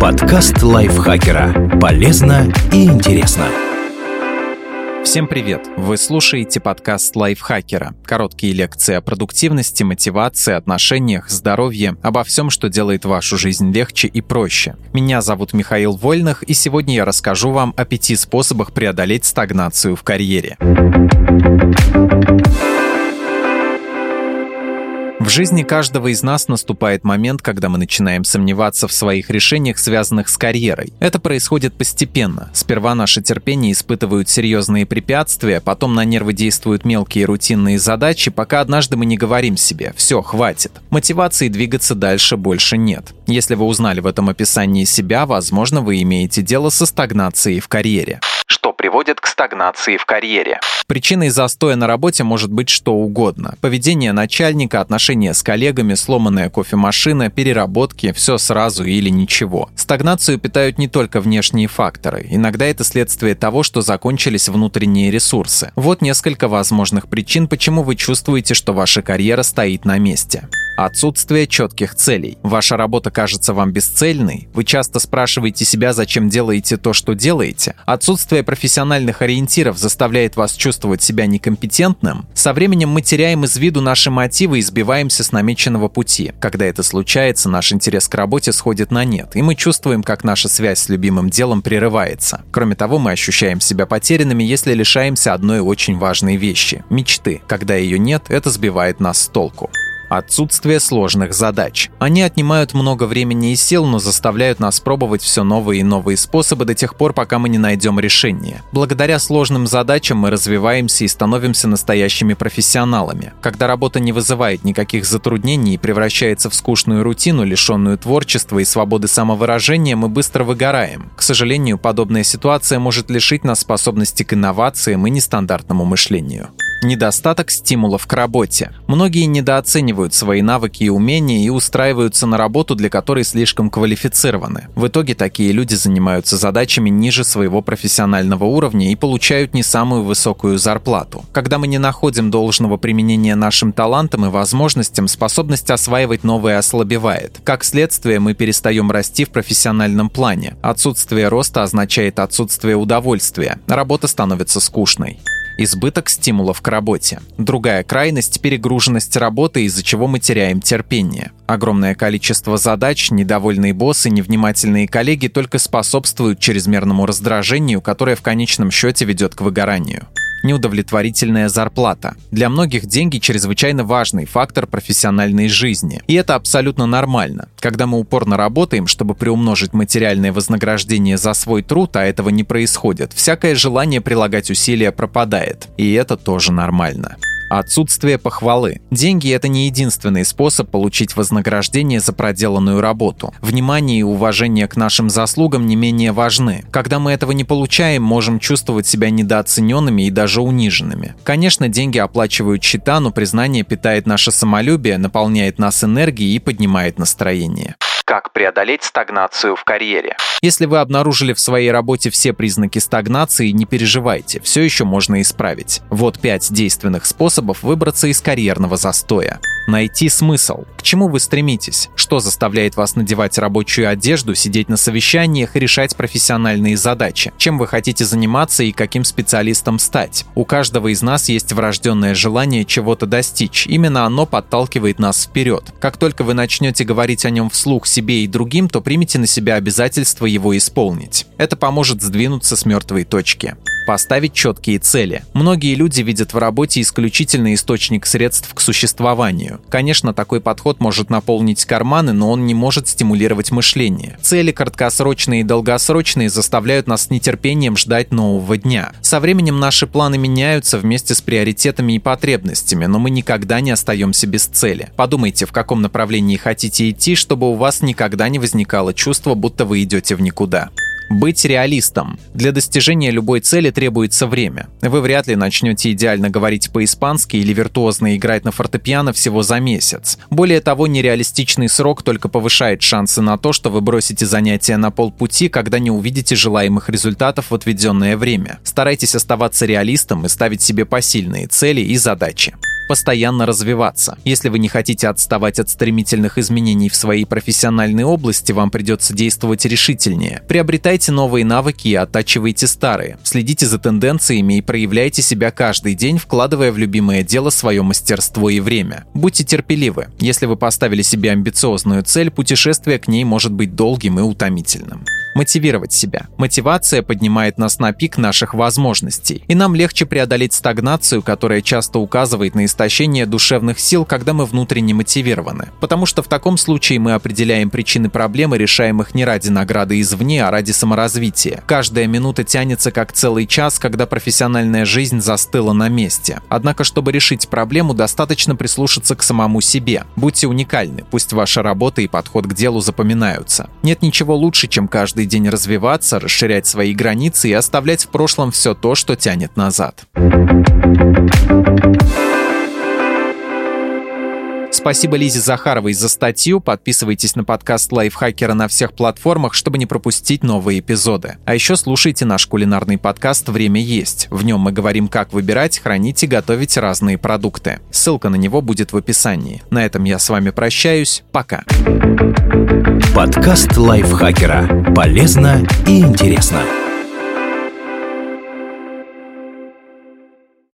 Подкаст лайфхакера. Полезно и интересно. Всем привет! Вы слушаете подкаст лайфхакера. Короткие лекции о продуктивности, мотивации, отношениях, здоровье, обо всем, что делает вашу жизнь легче и проще. Меня зовут Михаил Вольных, и сегодня я расскажу вам о пяти способах преодолеть стагнацию в карьере. Жизни каждого из нас наступает момент, когда мы начинаем сомневаться в своих решениях, связанных с карьерой. Это происходит постепенно. Сперва наше терпение испытывают серьезные препятствия, потом на нервы действуют мелкие рутинные задачи, пока однажды мы не говорим себе «все, хватит». Мотивации двигаться дальше больше нет. Если вы узнали в этом описании себя, возможно, вы имеете дело со стагнацией в карьере приводит к стагнации в карьере. Причиной застоя на работе может быть что угодно. Поведение начальника, отношения с коллегами, сломанная кофемашина, переработки, все сразу или ничего. Стагнацию питают не только внешние факторы. Иногда это следствие того, что закончились внутренние ресурсы. Вот несколько возможных причин, почему вы чувствуете, что ваша карьера стоит на месте. Отсутствие четких целей. Ваша работа кажется вам бесцельной? Вы часто спрашиваете себя, зачем делаете то, что делаете? Отсутствие профессиональных ориентиров заставляет вас чувствовать себя некомпетентным? Со временем мы теряем из виду наши мотивы и сбиваемся с намеченного пути. Когда это случается, наш интерес к работе сходит на нет, и мы чувствуем, как наша связь с любимым делом прерывается. Кроме того, мы ощущаем себя потерянными, если лишаемся одной очень важной вещи – мечты. Когда ее нет, это сбивает нас с толку. Отсутствие сложных задач. Они отнимают много времени и сил, но заставляют нас пробовать все новые и новые способы до тех пор, пока мы не найдем решение. Благодаря сложным задачам мы развиваемся и становимся настоящими профессионалами. Когда работа не вызывает никаких затруднений и превращается в скучную рутину, лишенную творчества и свободы самовыражения, мы быстро выгораем. К сожалению, подобная ситуация может лишить нас способности к инновациям и нестандартному мышлению. Недостаток стимулов к работе. Многие недооценивают свои навыки и умения и устраиваются на работу, для которой слишком квалифицированы. В итоге такие люди занимаются задачами ниже своего профессионального уровня и получают не самую высокую зарплату. Когда мы не находим должного применения нашим талантам и возможностям, способность осваивать новое ослабевает. Как следствие, мы перестаем расти в профессиональном плане. Отсутствие роста означает отсутствие удовольствия. Работа становится скучной избыток стимулов к работе. Другая крайность – перегруженность работы, из-за чего мы теряем терпение. Огромное количество задач, недовольные боссы, невнимательные коллеги только способствуют чрезмерному раздражению, которое в конечном счете ведет к выгоранию неудовлетворительная зарплата. Для многих деньги чрезвычайно важный фактор профессиональной жизни. И это абсолютно нормально. Когда мы упорно работаем, чтобы приумножить материальное вознаграждение за свой труд, а этого не происходит, всякое желание прилагать усилия пропадает. И это тоже нормально. Отсутствие похвалы. Деньги – это не единственный способ получить вознаграждение за проделанную работу. Внимание и уважение к нашим заслугам не менее важны. Когда мы этого не получаем, можем чувствовать себя недооцененными и даже униженными. Конечно, деньги оплачивают счета, но признание питает наше самолюбие, наполняет нас энергией и поднимает настроение. Как преодолеть стагнацию в карьере? Если вы обнаружили в своей работе все признаки стагнации, не переживайте, все еще можно исправить. Вот пять действенных способов выбраться из карьерного застоя. Найти смысл. К чему вы стремитесь? Что заставляет вас надевать рабочую одежду, сидеть на совещаниях и решать профессиональные задачи? Чем вы хотите заниматься и каким специалистом стать? У каждого из нас есть врожденное желание чего-то достичь. Именно оно подталкивает нас вперед. Как только вы начнете говорить о нем вслух себе и другим, то примите на себя обязательство его исполнить. Это поможет сдвинуться с мертвой точки поставить четкие цели. Многие люди видят в работе исключительный источник средств к существованию. Конечно, такой подход может наполнить карманы, но он не может стимулировать мышление. Цели краткосрочные и долгосрочные заставляют нас с нетерпением ждать нового дня. Со временем наши планы меняются вместе с приоритетами и потребностями, но мы никогда не остаемся без цели. Подумайте, в каком направлении хотите идти, чтобы у вас никогда не возникало чувство, будто вы идете в никуда. Быть реалистом. Для достижения любой цели требуется время. Вы вряд ли начнете идеально говорить по-испански или виртуозно играть на фортепиано всего за месяц. Более того, нереалистичный срок только повышает шансы на то, что вы бросите занятия на полпути, когда не увидите желаемых результатов в отведенное время. Старайтесь оставаться реалистом и ставить себе посильные цели и задачи. Постоянно развиваться. Если вы не хотите отставать от стремительных изменений в своей профессиональной области, вам придется действовать решительнее. Приобретайте новые навыки и оттачивайте старые. Следите за тенденциями и проявляйте себя каждый день, вкладывая в любимое дело свое мастерство и время. Будьте терпеливы. Если вы поставили себе амбициозную цель, путешествие к ней может быть долгим и утомительным мотивировать себя. Мотивация поднимает нас на пик наших возможностей, и нам легче преодолеть стагнацию, которая часто указывает на истощение душевных сил, когда мы внутренне мотивированы. Потому что в таком случае мы определяем причины проблемы, решаем их не ради награды извне, а ради саморазвития. Каждая минута тянется как целый час, когда профессиональная жизнь застыла на месте. Однако, чтобы решить проблему, достаточно прислушаться к самому себе. Будьте уникальны, пусть ваша работа и подход к делу запоминаются. Нет ничего лучше, чем каждый день развиваться, расширять свои границы и оставлять в прошлом все то, что тянет назад. Спасибо Лизе Захаровой за статью. Подписывайтесь на подкаст Лайфхакера на всех платформах, чтобы не пропустить новые эпизоды. А еще слушайте наш кулинарный подкаст «Время есть». В нем мы говорим, как выбирать, хранить и готовить разные продукты. Ссылка на него будет в описании. На этом я с вами прощаюсь. Пока. Подкаст Лайфхакера. Полезно и интересно.